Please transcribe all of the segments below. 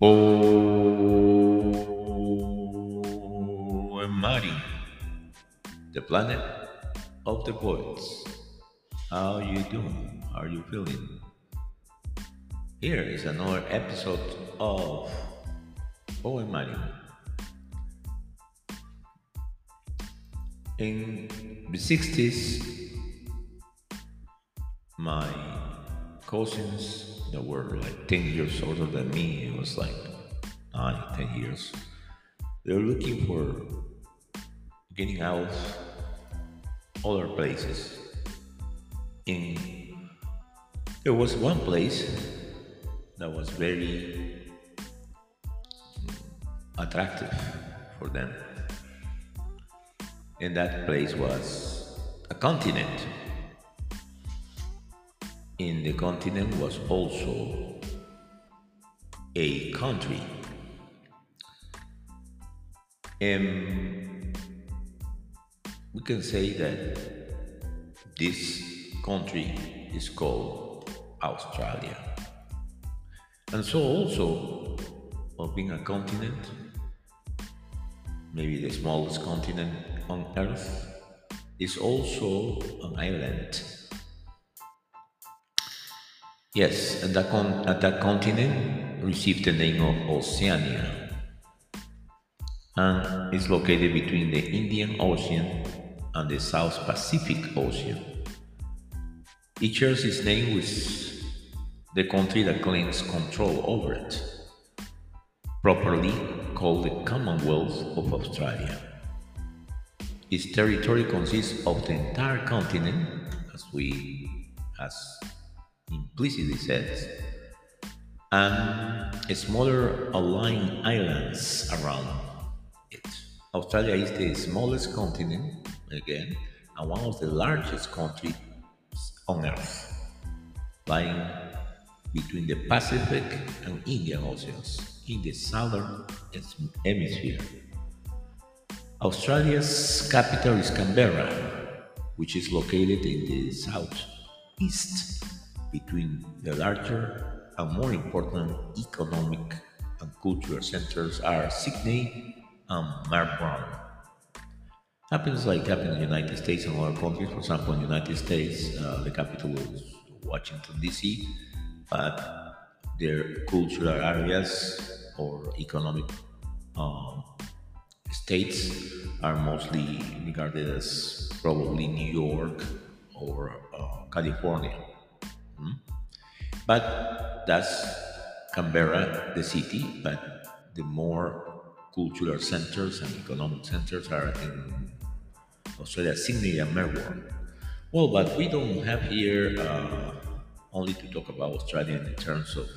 Poem Mari, the planet of the poets. How are you doing? How are you feeling? Here is another episode of Poem Mari. In the 60s, my cousins that were like 10 years older than me, it was like 9, 10 years, they were looking for getting out other places. In there was one place that was very attractive for them. And that place was a continent. In the continent was also a country. And we can say that this country is called Australia. And so also of being a continent, maybe the smallest continent on earth, is also an island. Yes, that, con- that continent received the name of Oceania and is located between the Indian Ocean and the South Pacific Ocean. It shares its name with the country that claims control over it, properly called the Commonwealth of Australia. Its territory consists of the entire continent, as we as implicitly said, and smaller aligned islands around it. Australia is the smallest continent, again, and one of the largest countries on Earth, lying between the Pacific and Indian Oceans in the southern hemisphere. Australia's capital is Canberra, which is located in the southeast between the larger and more important economic and cultural centers are Sydney and Melbourne. Happens like happens in the United States and other countries. For example, in the United States, uh, the capital is Washington D.C., but their cultural areas or economic um, states are mostly regarded as probably New York or uh, California. But that's Canberra, the city, but the more cultural centers and economic centers are in Australia, Sydney and Melbourne. Well, but we don't have here uh, only to talk about Australia in terms of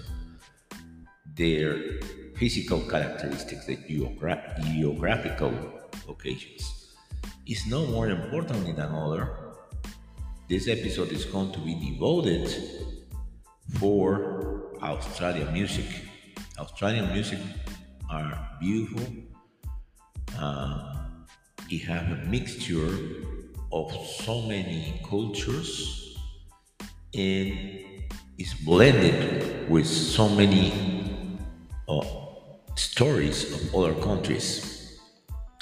their physical characteristics, the geogra- geographical locations. It's no more important than another. This episode is going to be devoted for Australian music. Australian music are beautiful. Uh, it have a mixture of so many cultures and is blended with so many uh, stories of other countries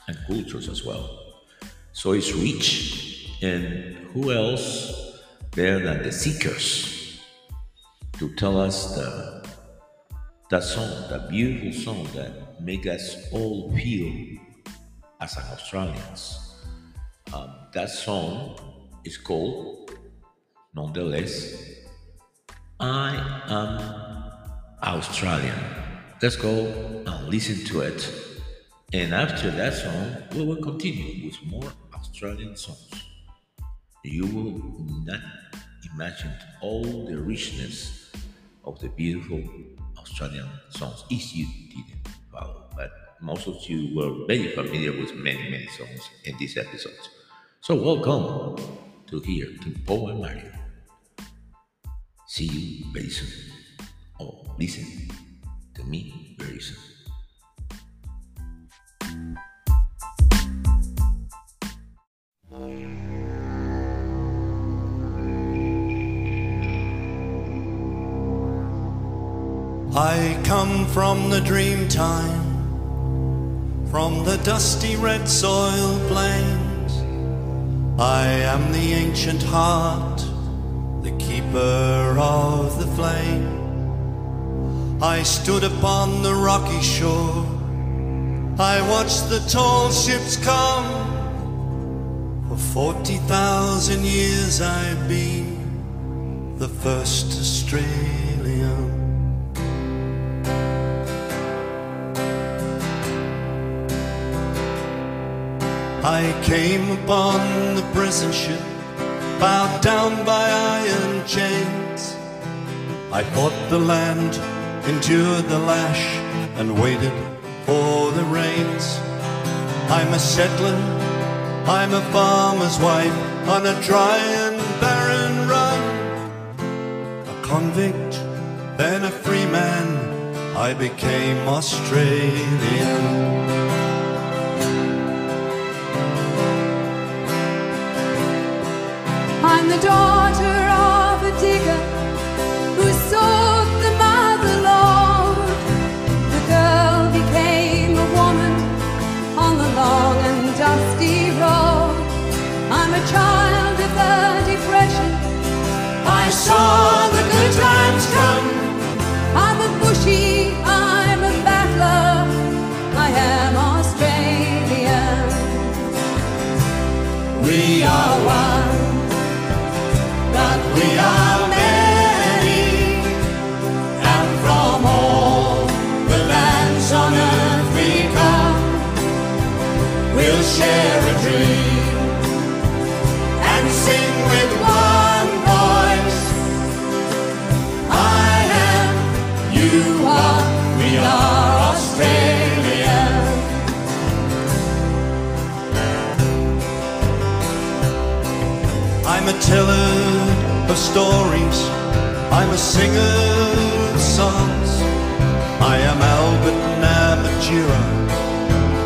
and cultures as well. So it's rich, and who else there than the Seekers to tell us the that song, the beautiful song that make us all feel as an Australians. Um, that song is called, nonetheless, I am Australian. Let's go and listen to it. And after that song, we will continue with more Australian songs. You will not imagine all the richness of the beautiful Australian songs if you didn't follow. But most of you were very familiar with many, many songs in these episodes. So welcome to here to Poem Mario. See you very soon. Or listen to me very soon. I come from the dream time, from the dusty red soil plains. I am the ancient heart, the keeper of the flame. I stood upon the rocky shore, I watched the tall ships come. For forty thousand years I've been the first Australian. I came upon the prison ship, bowed down by iron chains. I fought the land, endured the lash, and waited for the rains. I'm a settler, I'm a farmer's wife on a dry and barren run. A convict, then a free man, I became Australian. I'm the daughter teller of stories. I'm a singer of songs. I am Albert Namatjira,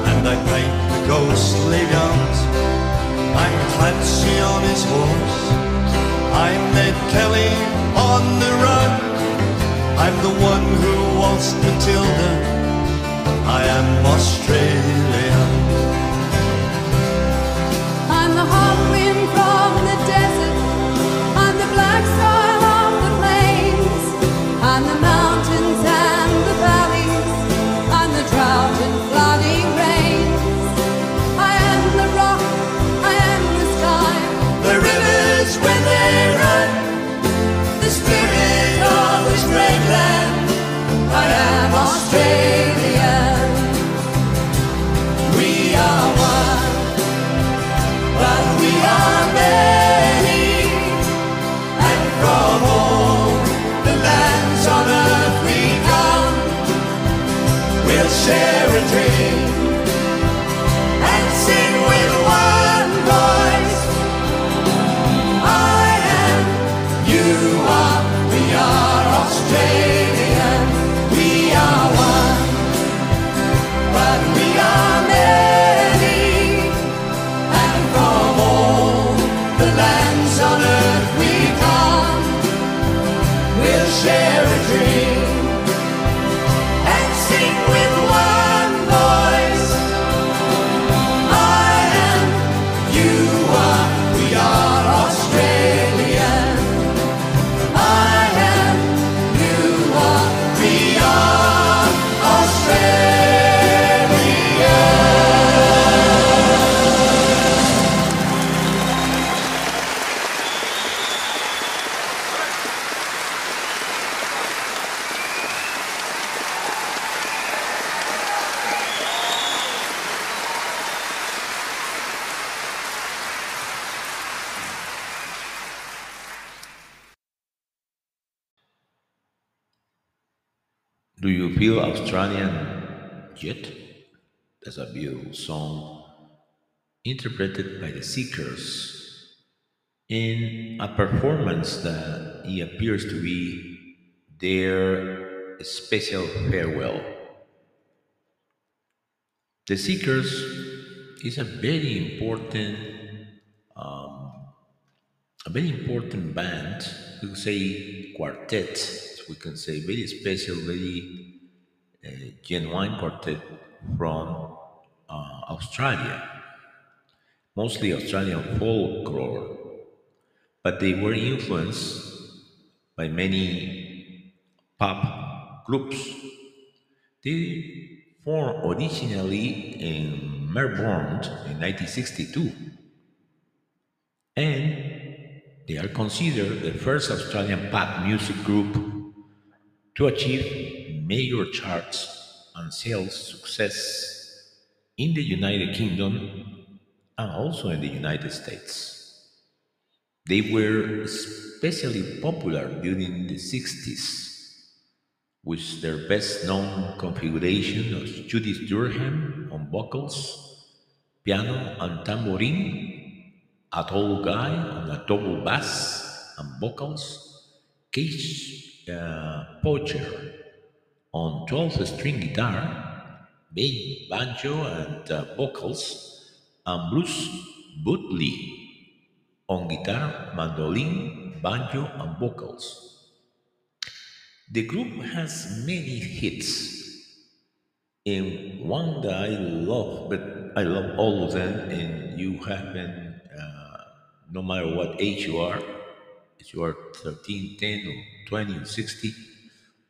and I paint the ghostly gums. I'm Clancy on his horse. I'm Ned Kelly on the run. I'm the one who waltzed Matilda. I am Australian. Share That's a beautiful song interpreted by the Seekers in a performance that appears to be their special farewell. The Seekers is a very important, a very important band. We could say quartet we can say, very special, very uh, genuine quartet from uh, Australia, mostly Australian folklore, but they were influenced by many pop groups. They formed originally in Melbourne in 1962, and they are considered the first Australian pop music group to achieve major charts and sales success in the United Kingdom and also in the United States. They were especially popular during the 60s with their best known configuration of Judith Durham on vocals, piano and tambourine, Athol Guy on a double bass and vocals, Keith uh, Potger on 12 string guitar, main banjo and uh, vocals, and Bruce Woodley on guitar, mandolin, banjo, and vocals. The group has many hits, and one that I love, but I love all of them, and you happen, uh, no matter what age you are, if you are 13, 10, or 20, or 60,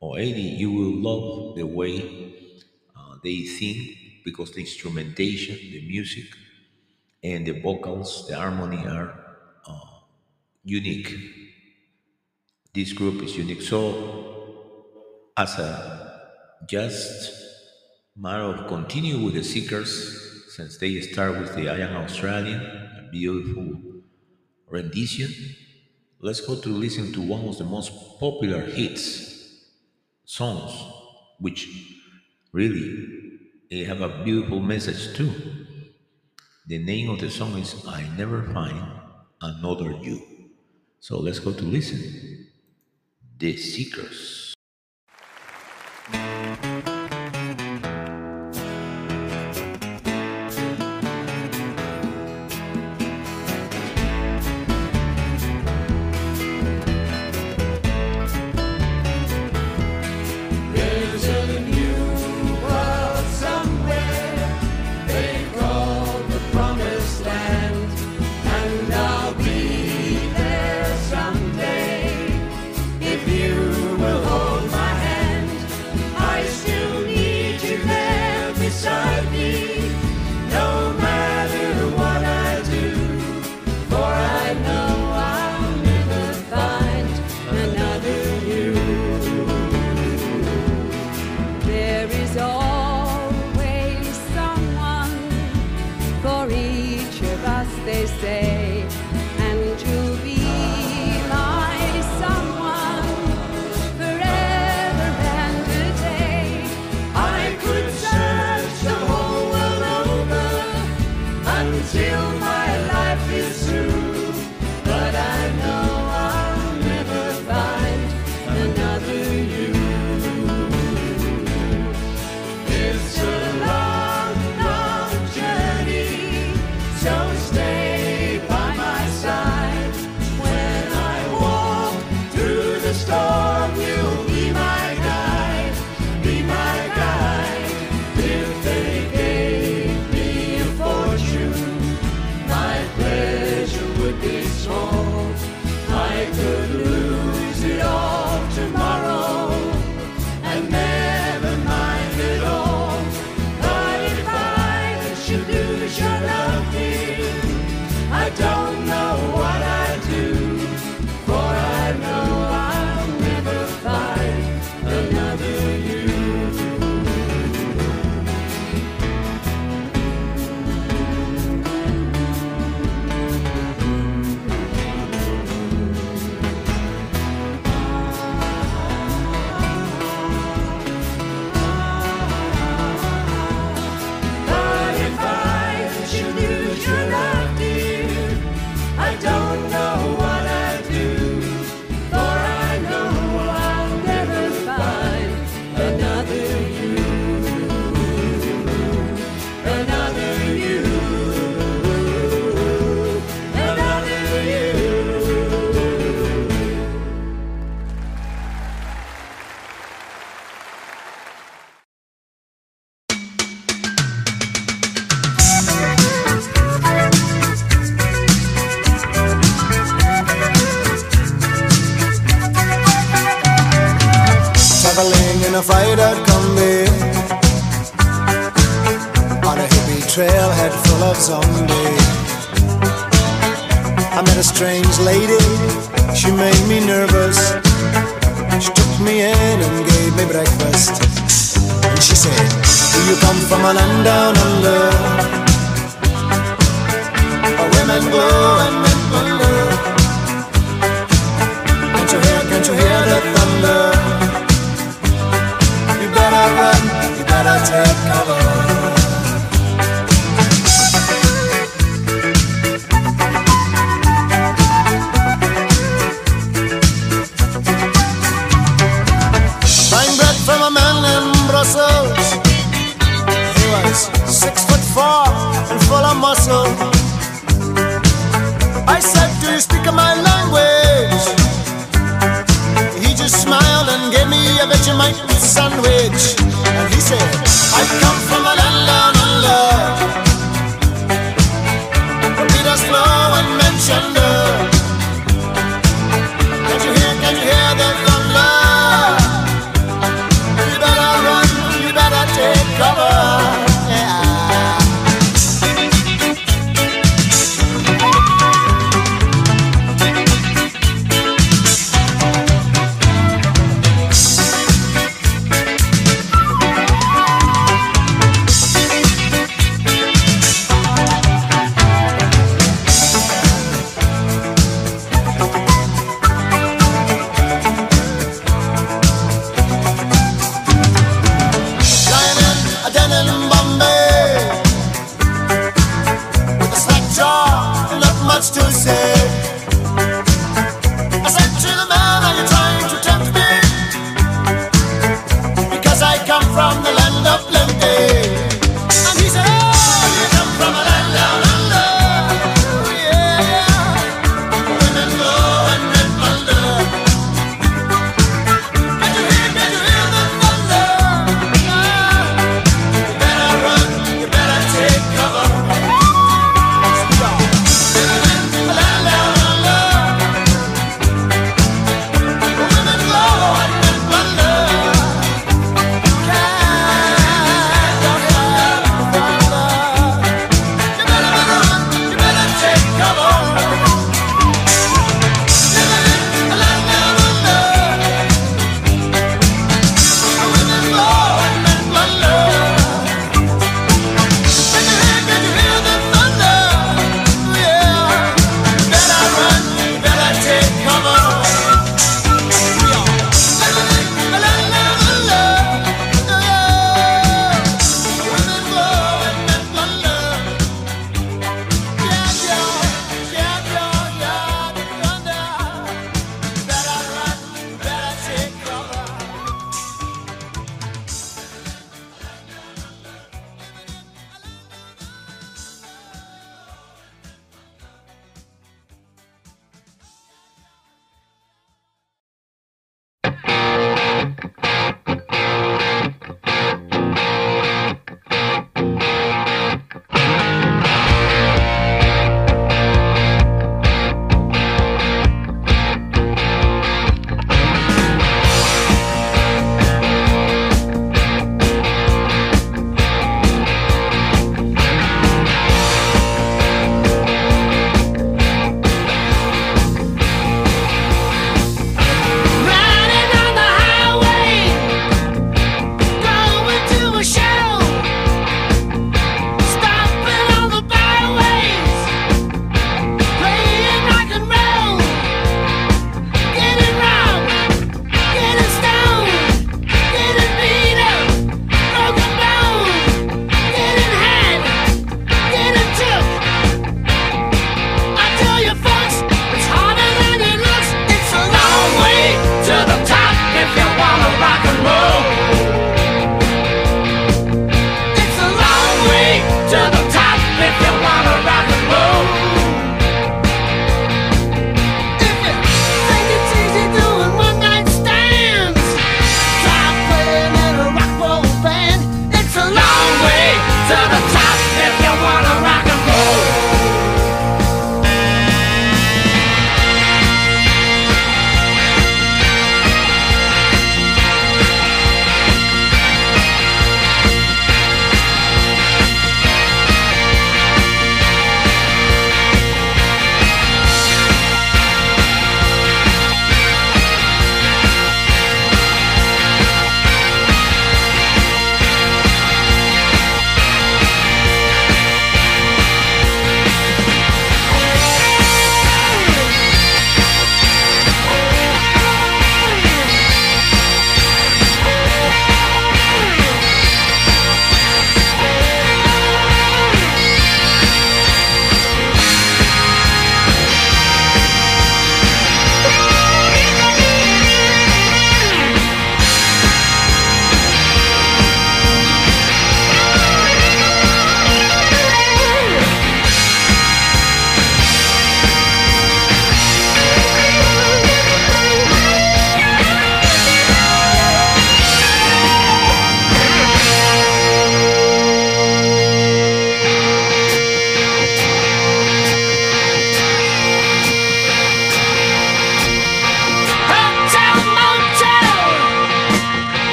or 80, you will love the way they sing because the instrumentation, the music, and the vocals, the harmony are uh, unique. This group is unique. So as a just matter of continue with the Seekers, since they start with the I Am Australian, a beautiful rendition, let's go to listen to one of the most popular hits songs, which really they have a beautiful message too. The name of the song is I Never Find Another You. So let's go to listen. The Seekers. gave me a Vegemite sandwich, and he said, I come from a land down under.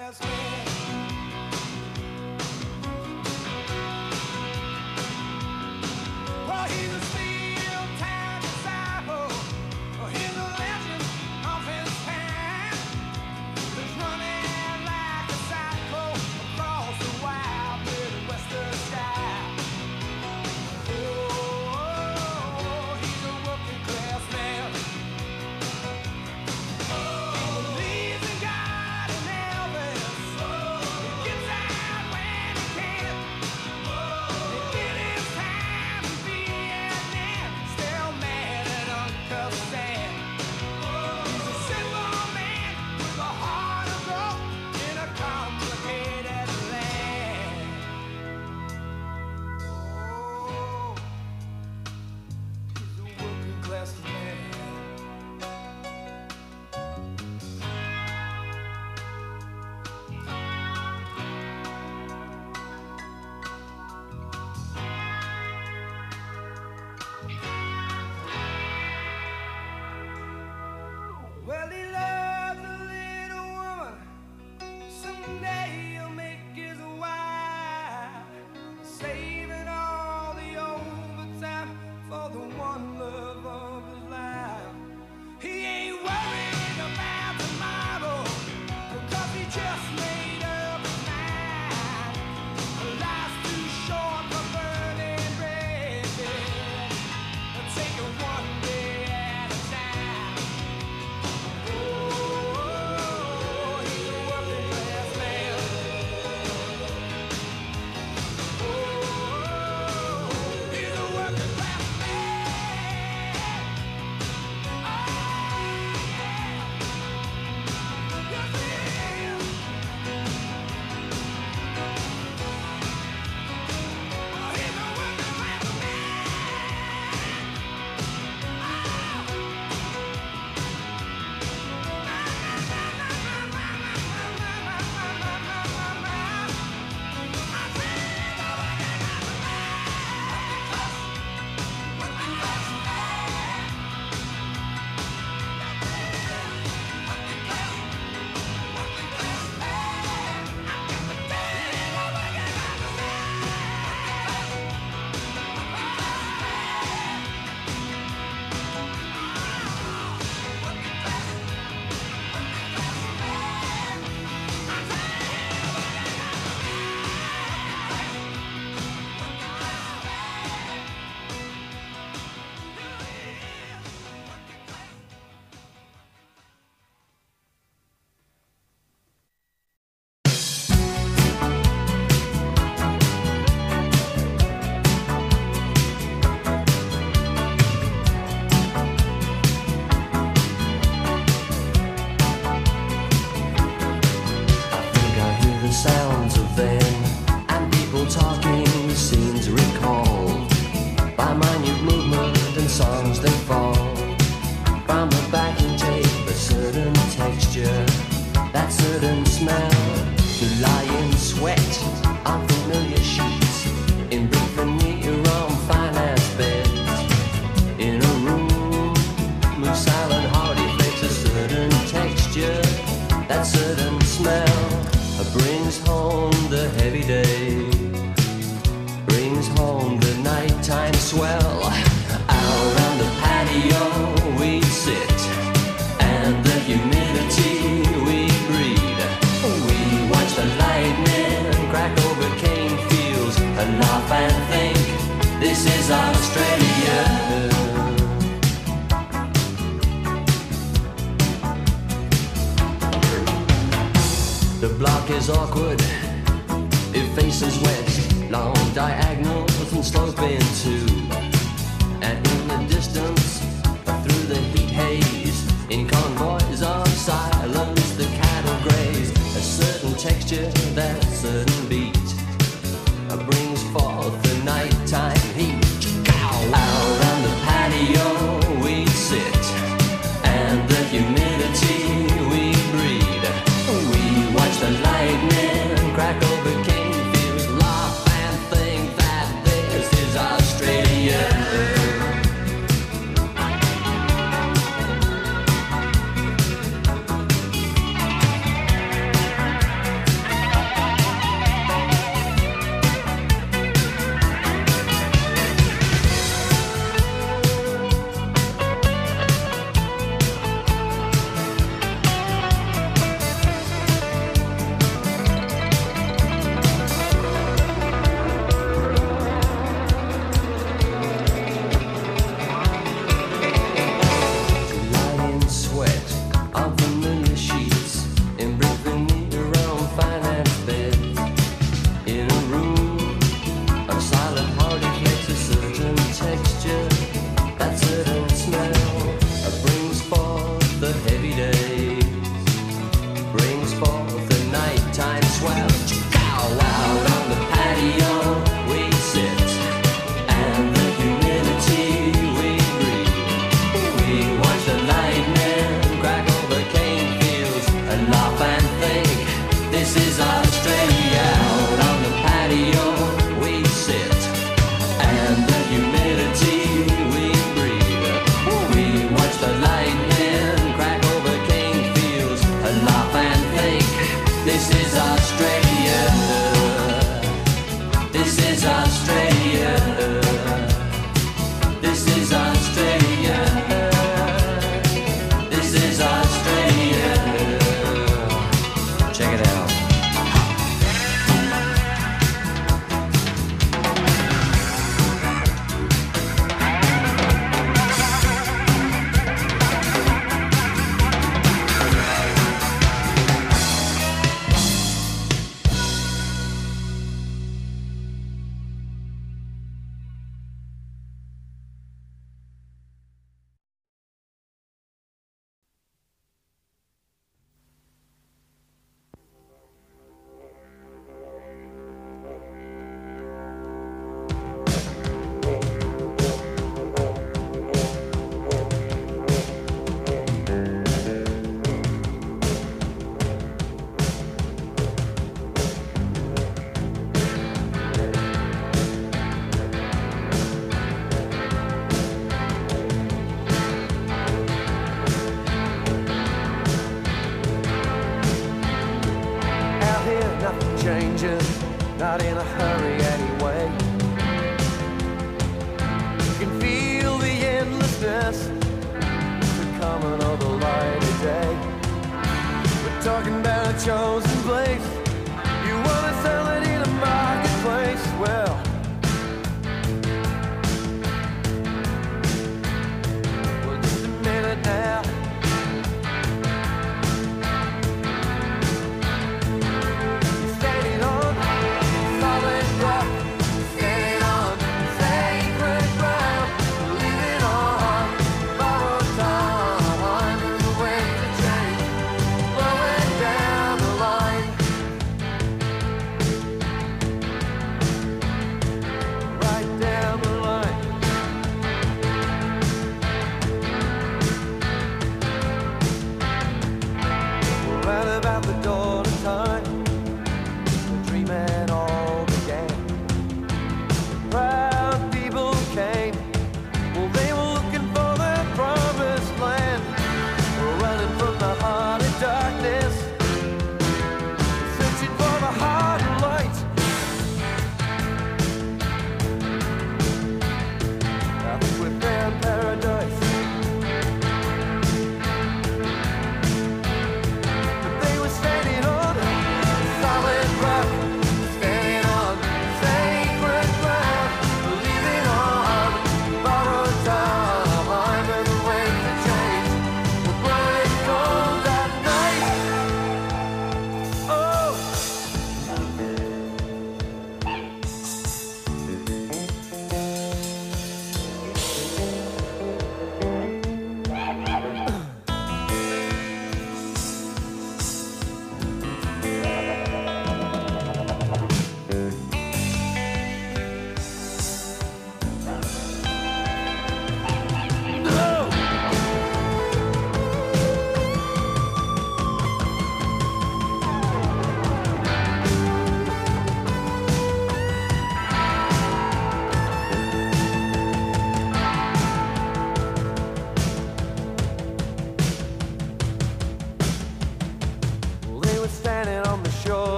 last man. something and people talking.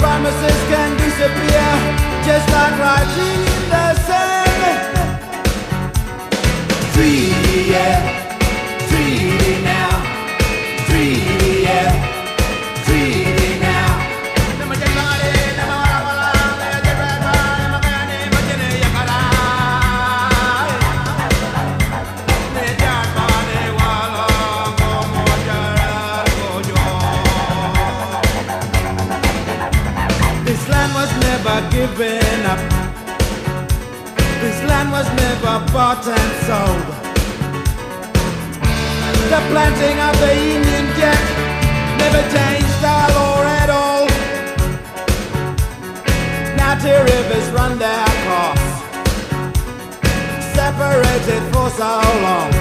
promises can disappear just like writing in the sand. Free, yeah. giving up. This land was never bought and sold. The planting of the Union Jack never changed our law at all. Now two rivers run their course, separated for so long.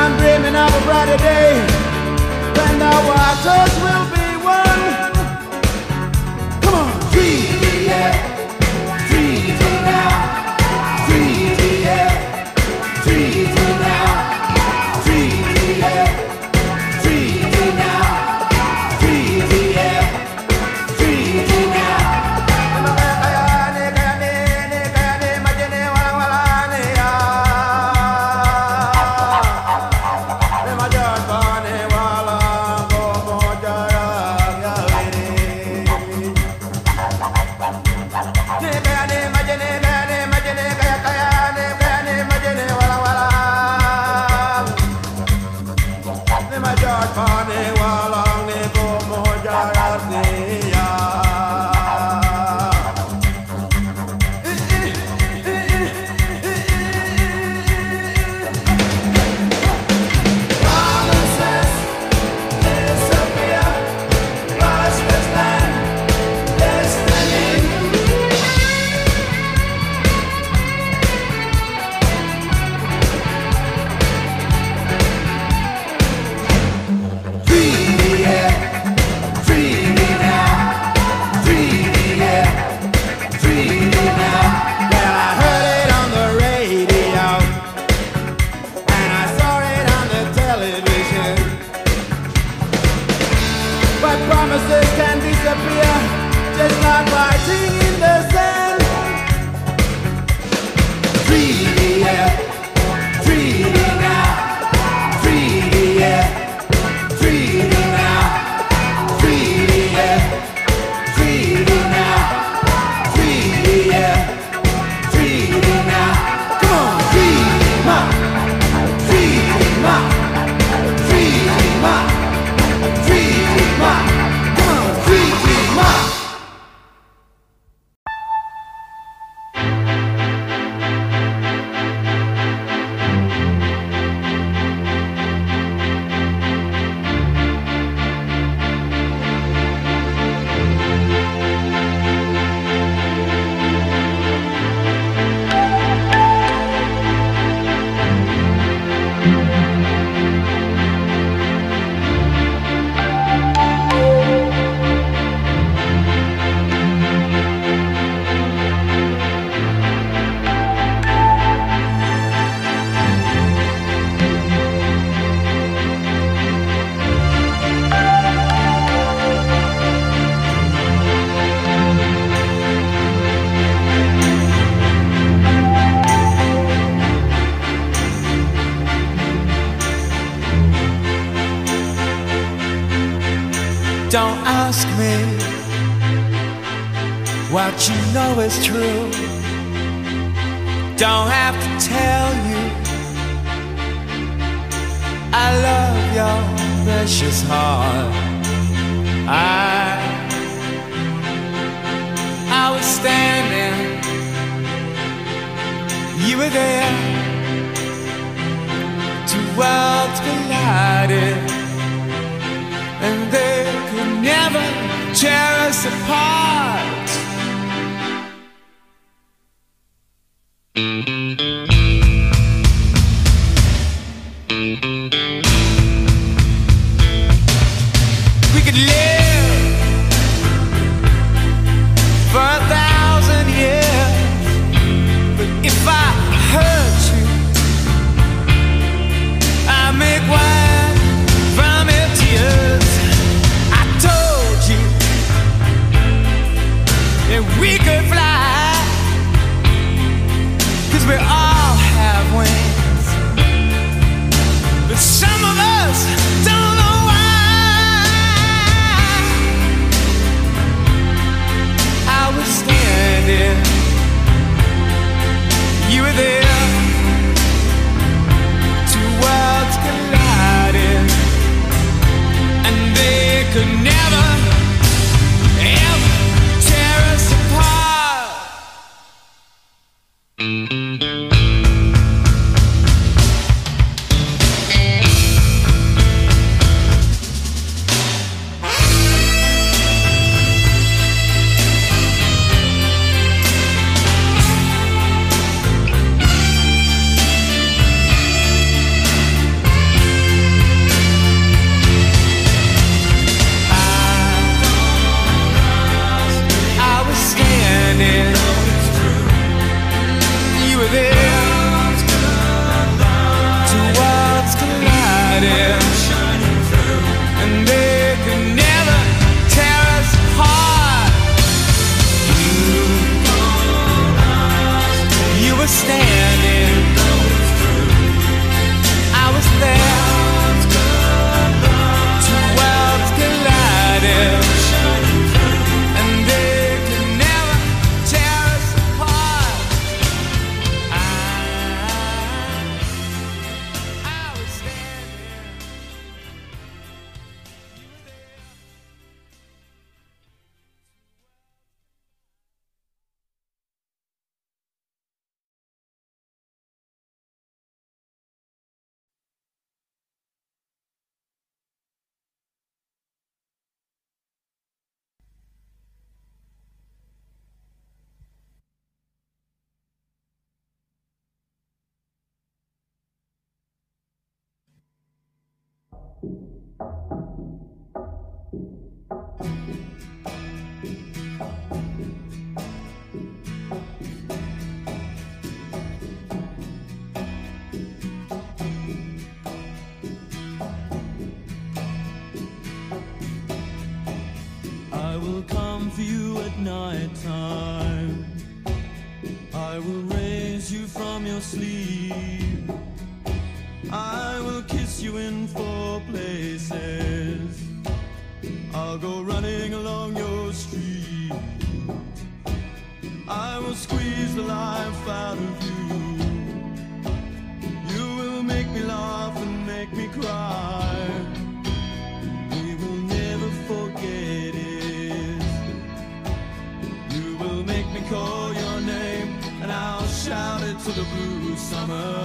I'm dreaming of a brighter day when the waters will I will come for you at night time. I will raise you from your sleep. Summer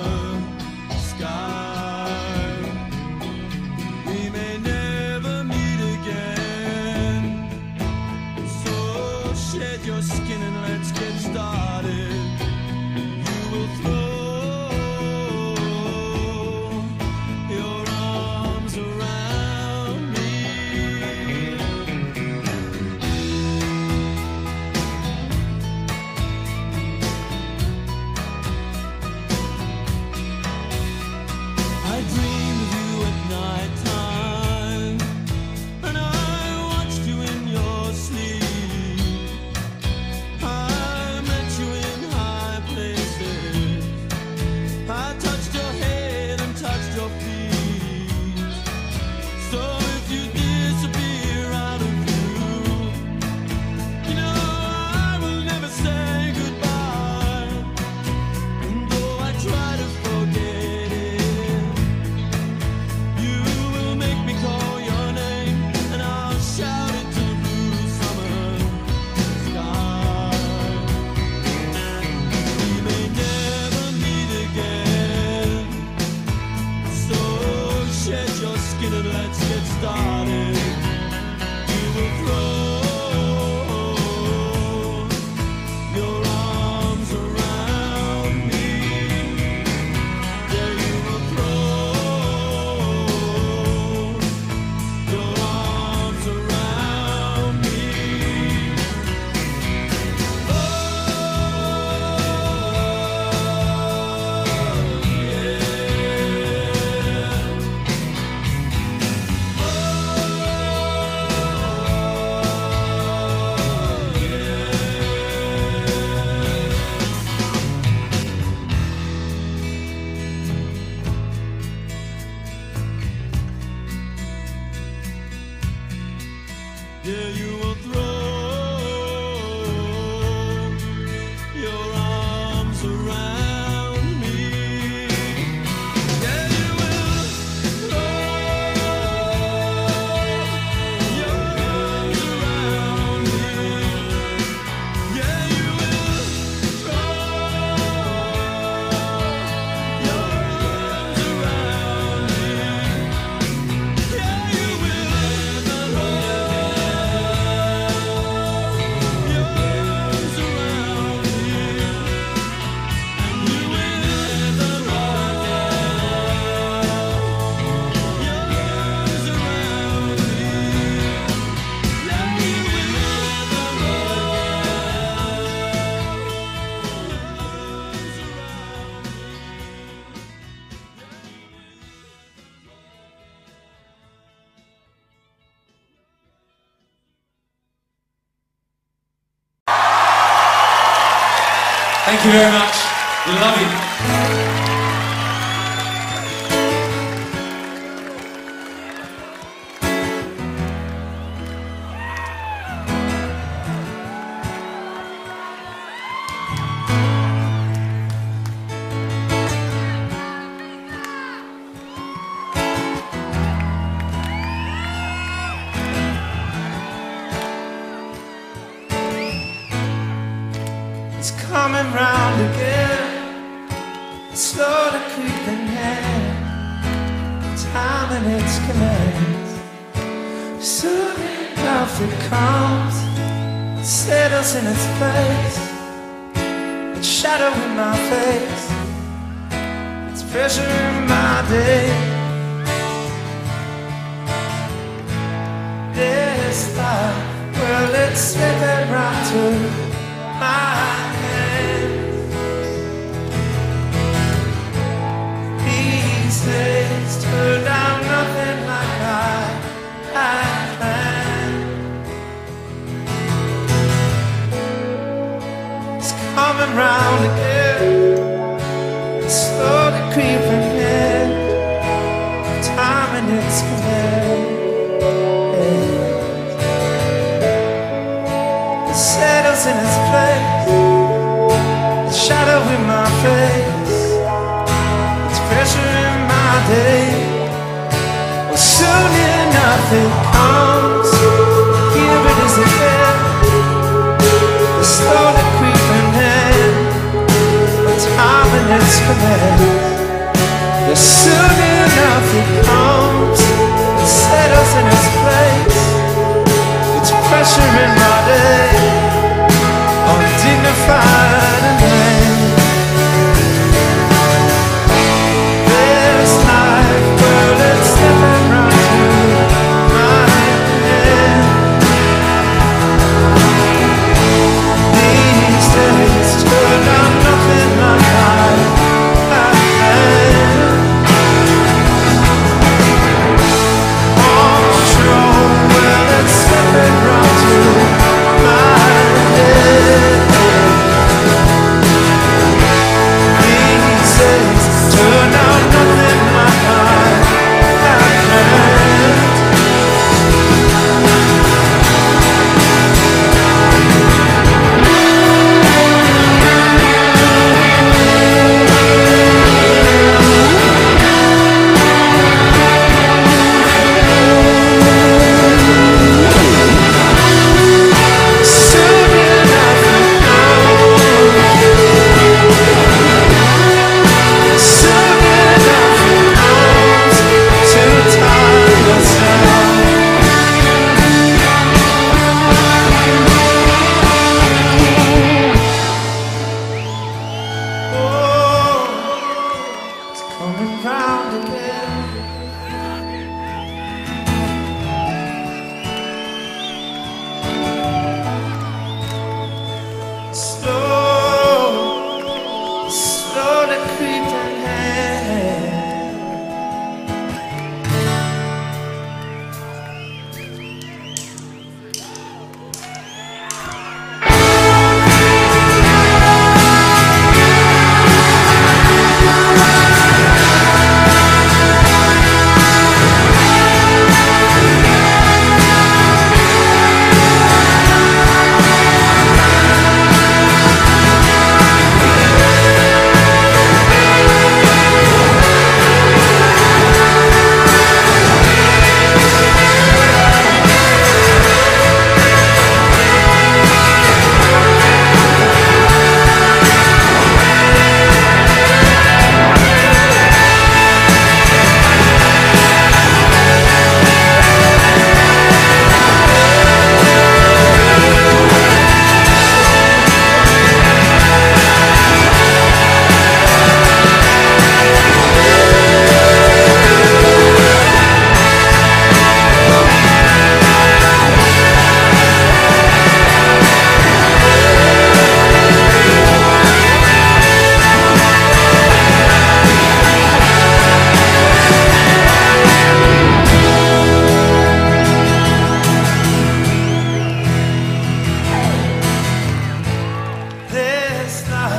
it's not.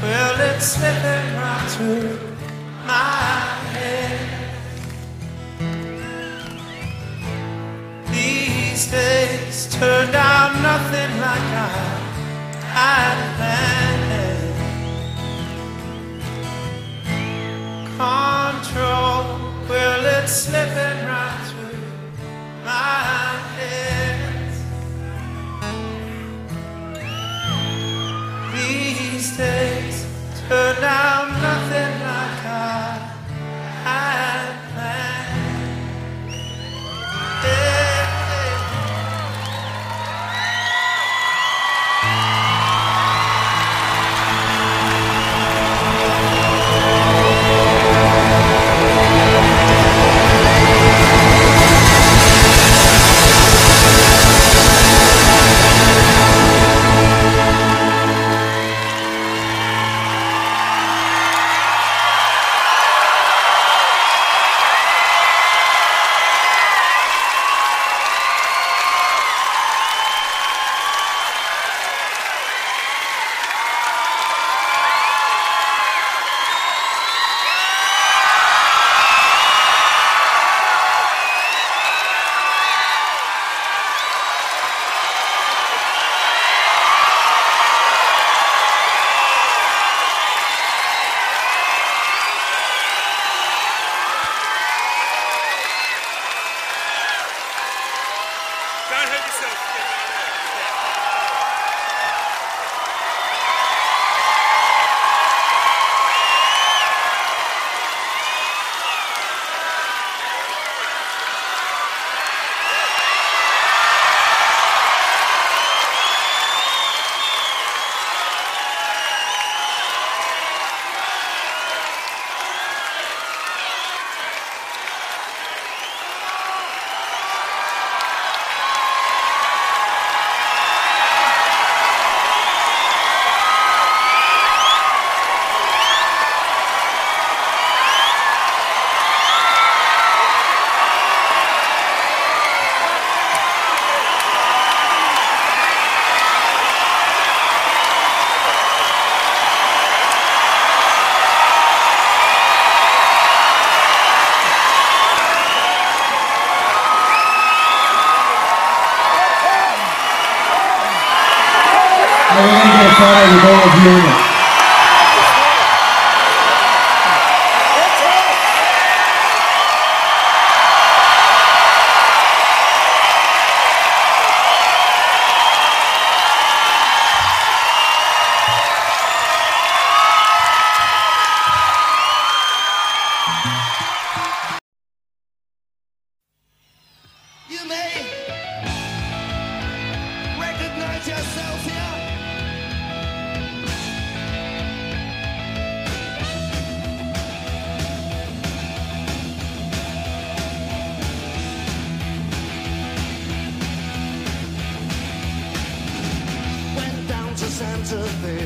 Well, it's slipping right through my head. These days turned out nothing like I had planned. Control, well, it's slipping right through my mistakes turn out nothing like I had. to this.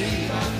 see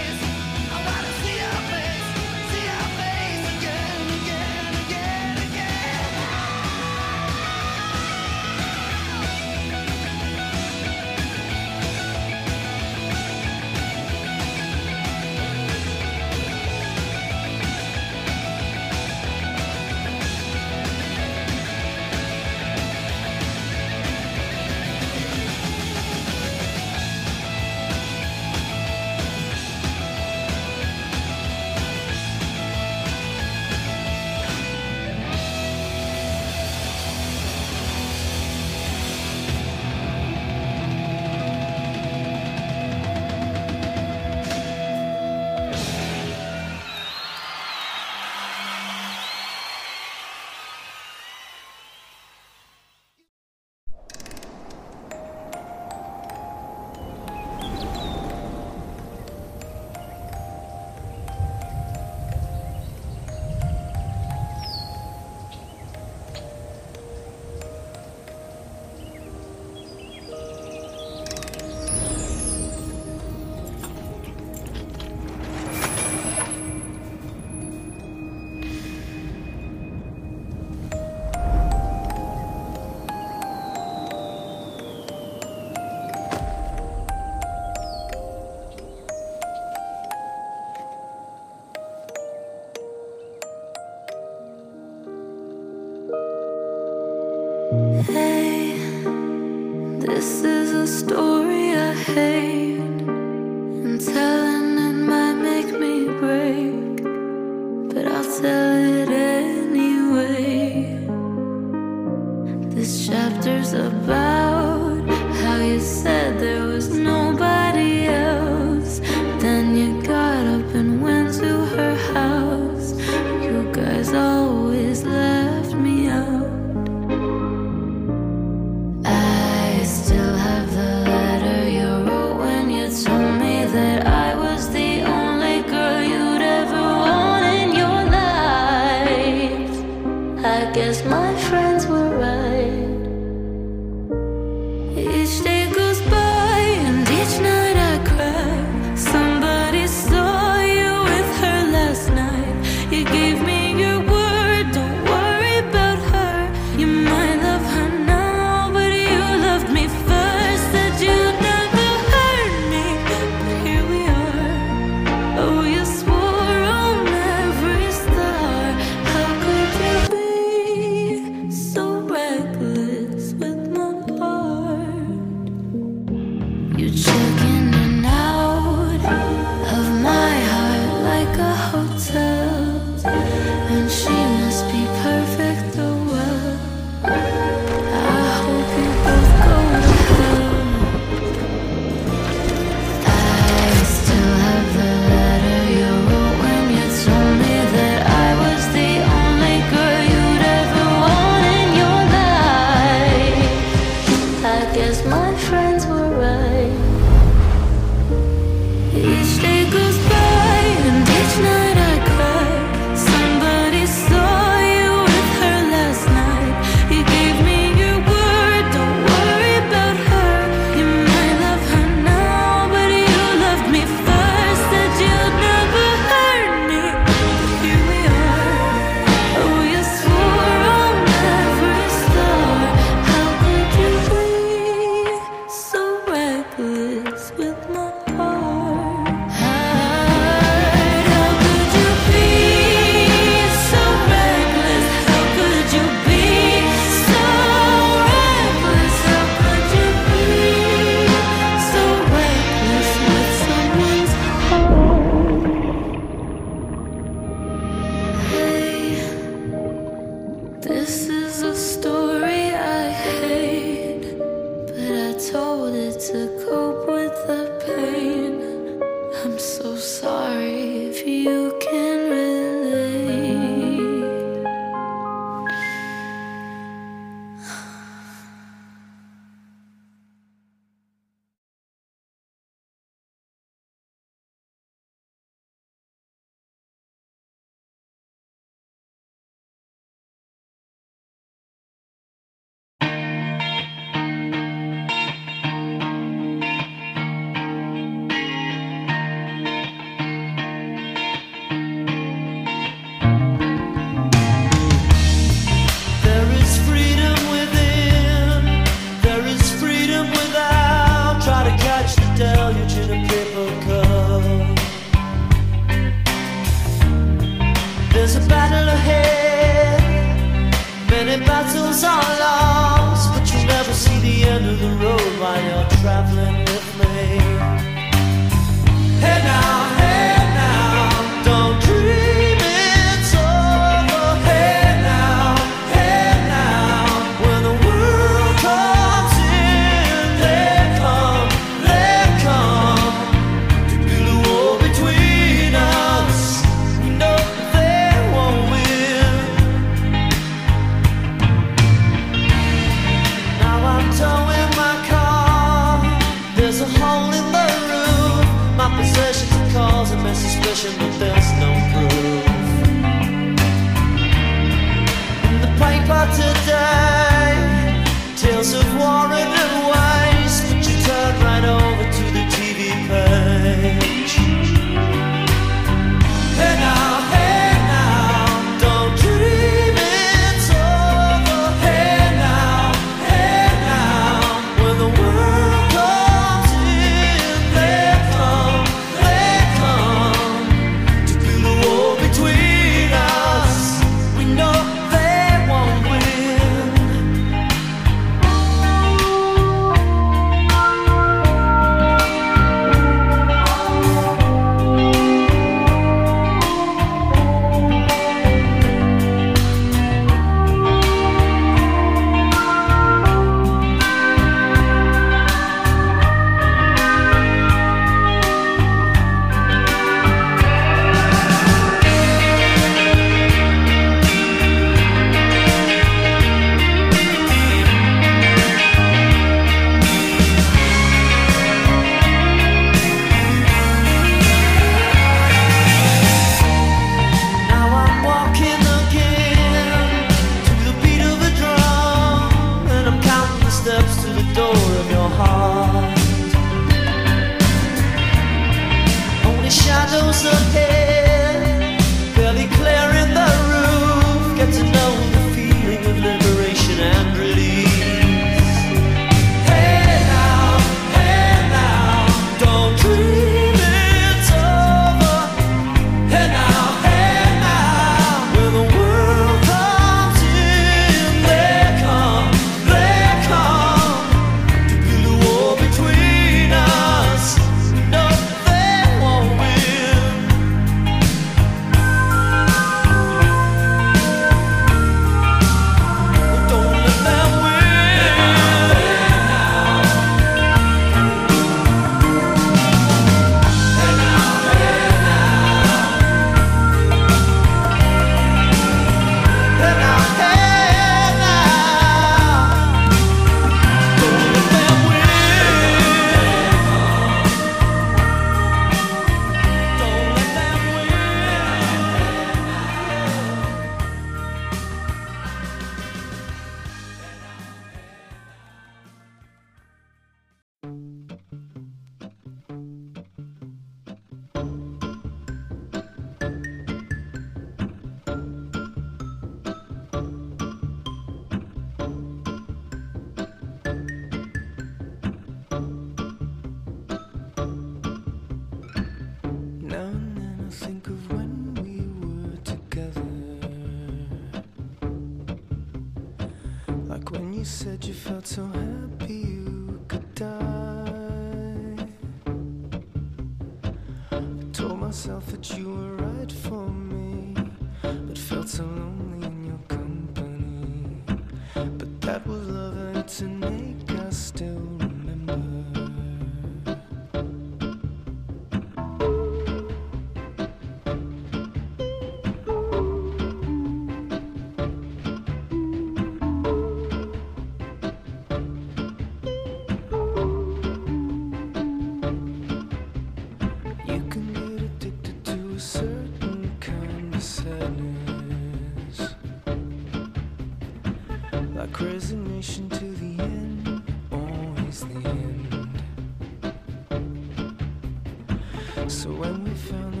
So when we found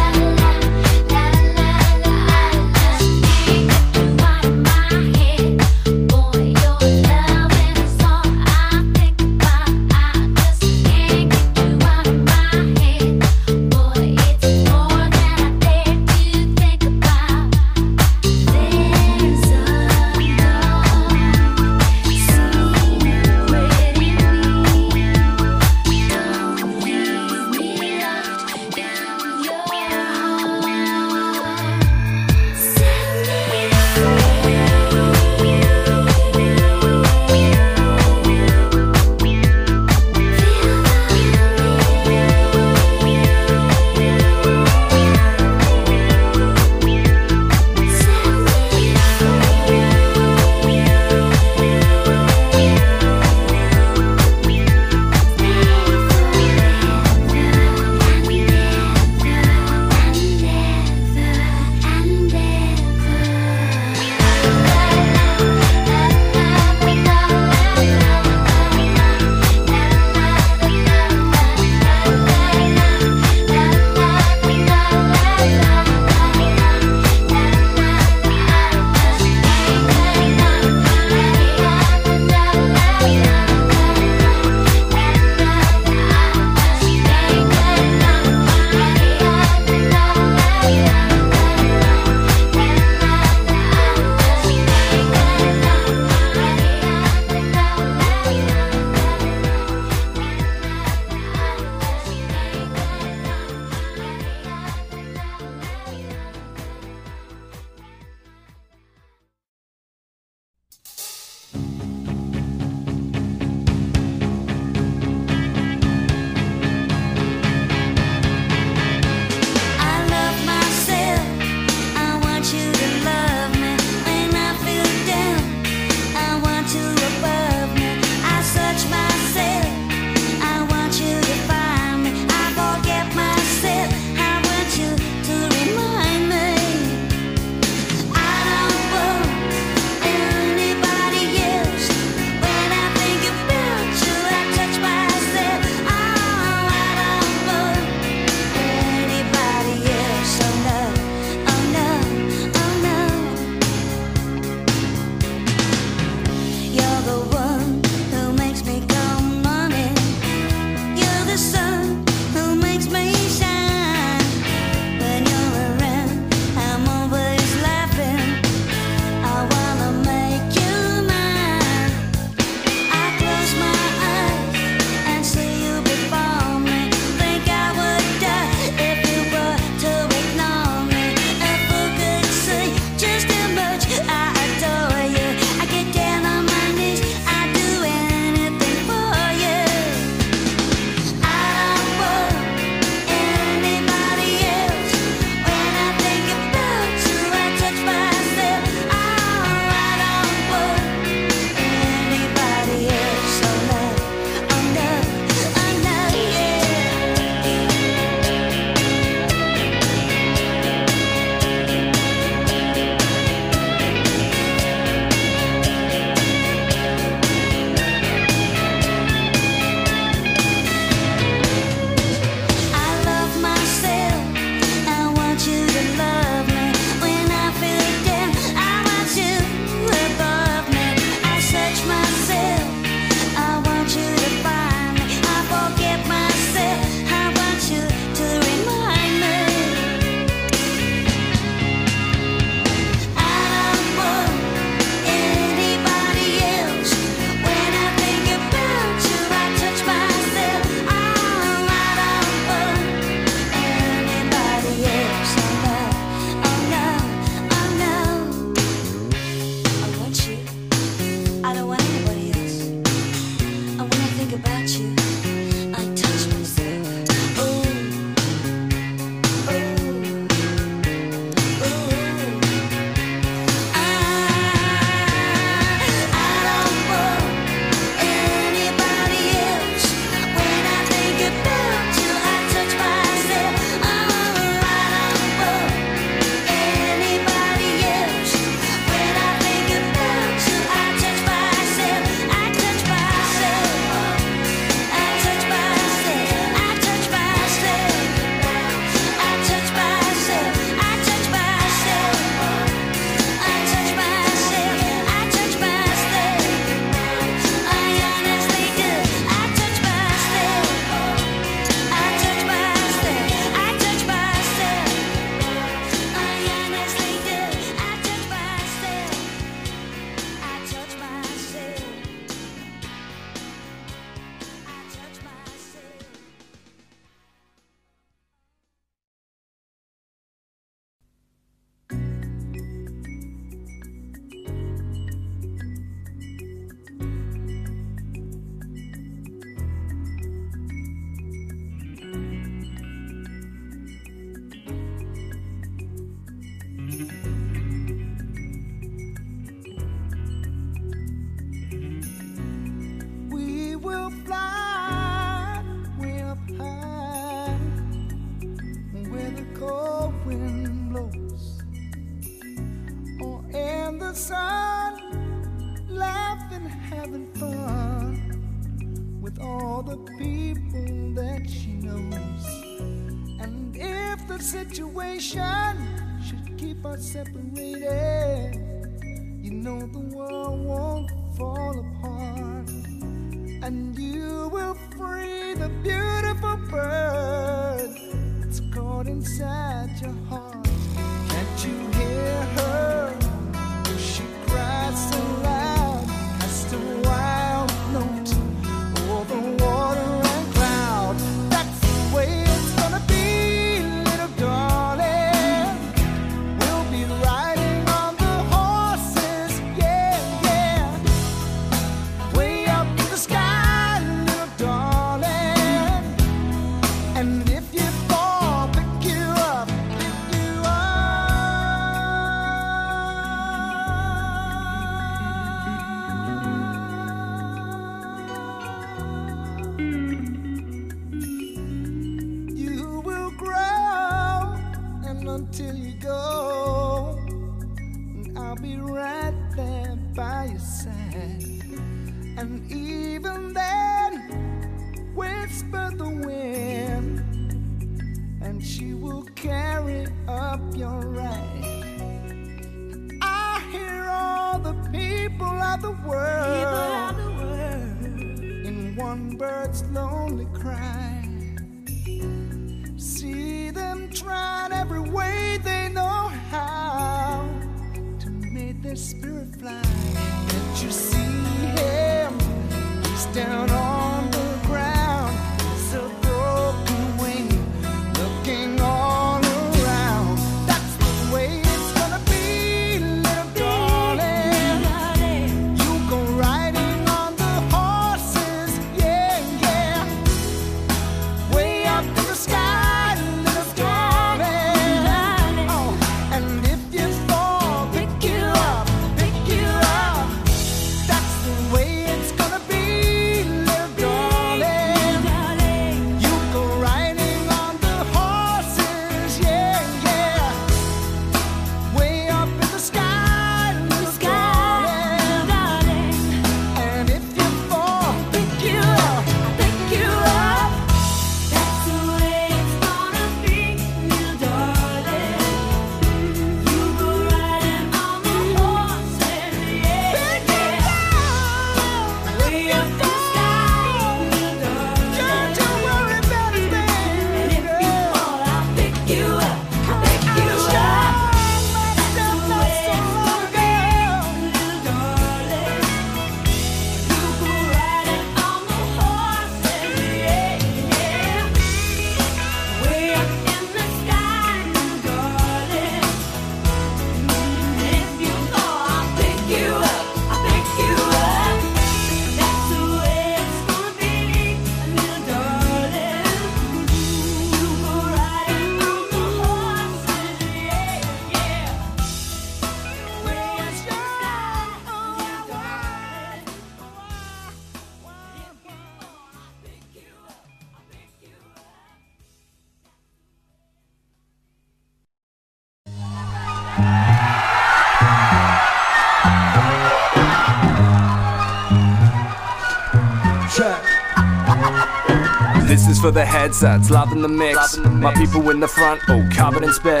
for the headsets, loving the mix. My people in the front, oh, covered in spit.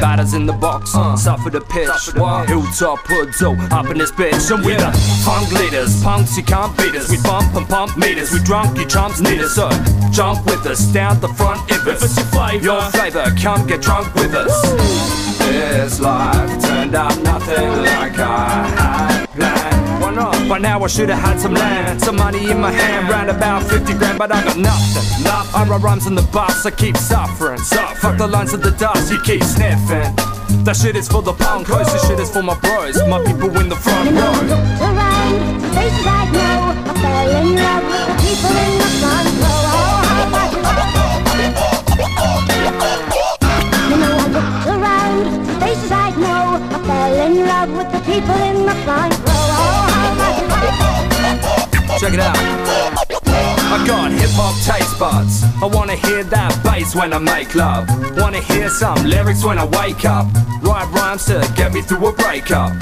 Batters in the box, suffer the pitch. Hilltop hoods, oh, up in this bitch. And we the funk leaders, punks, you can't beat us. We bump and pump meters, we drunk, you chumps need us. So jump with us, down the front if it's your flavor. Your flavor, come get drunk with us. This life turned out nothing like I had planned. Why not? By now I should have had some land, some money in my hand, round about 50 grand, but I got nothing. Nothing. I write rhymes on the bus, I keep suffering. suffering. Fuck the lines of the dust, you keep sniffing. That shit is for the punkos, oh, this shit is for my bros, my people in the front row. around, faces I know. I fell in love with the people in the front row. Oh, I looked around, faces I know. I fell in love with the people in the front Check it out. I got hip hop taste buds. I wanna hear that bass when I make love. Wanna hear some lyrics when I wake up. Write rhymes to get me through a breakup.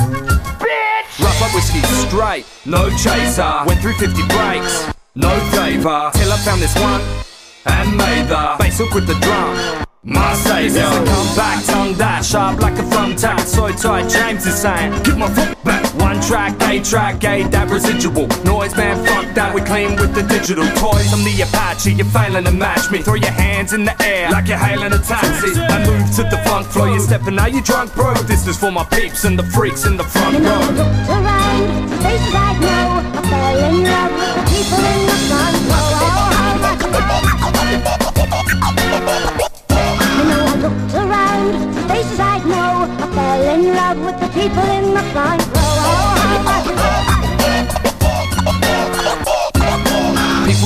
Bitch! Rough up whiskey straight, no chaser. Went through 50 breaks, no flavor. Till I found this one and made the bass hook with the drum. My savior. Come back, tongue that sharp like a thumbtack. So tight, James is saying, give my foot back. One track, A track, A that residual noise, man. Fuck that, we clean with the digital toys. I'm the Apache, you're failing to match me. Throw your hands in the air like you're hailing a taxi. I move to the funk flow, you're stepping out, you drunk, bro. This is for my peeps and the freaks in the front row. around, faces I know. I fell in love with the people in the front row. Around, faces I know. I fell in love with the people in the front People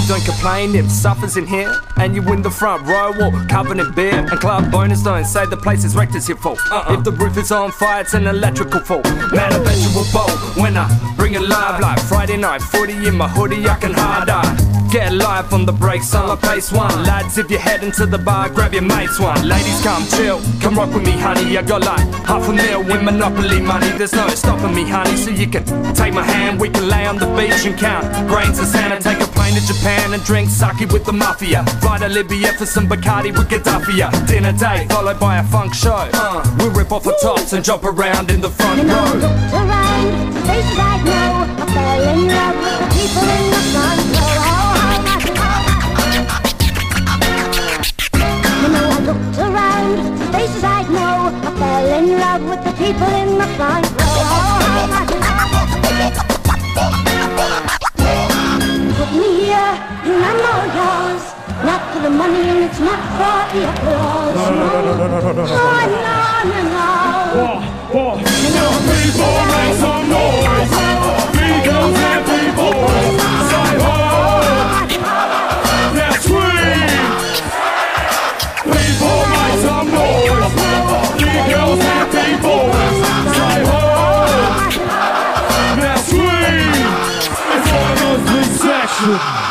don't complain if suffers in here. And you in the front row or covered in beer. And club bonus don't say the place is wrecked it's your fault. Uh-uh. If the roof is on fire it's an electrical fault. Man I bet you bowl when I bring it live Like Friday night. Footy in my hoodie I can hard eye. Get live on the breaks on the pace one. Lads if you're heading to the bar grab your mates one. Ladies come chill, come rock with me honey. I got like half a mil with monopoly money. There's no stopping me honey so you can take my hand. We can lay on the beach and count. Grains of sand And take a plane to Japan and drink sake with the mafia Fly to Libya for some Bacardi with Gaddafi Dinner date followed by a funk show uh, We'll rip off the tops and jump around in the front row around, faces I know. I fell in love with the people in the front row. You know, I looked around, faces I know. I fell in love with the people in the front row and I'm all yours. Not for the money and it's not for the applause. No, no, no, no, no, no, no, no. no, no, no, no. no, no, no, no, no, no, no, no, no, no, no, no, oh.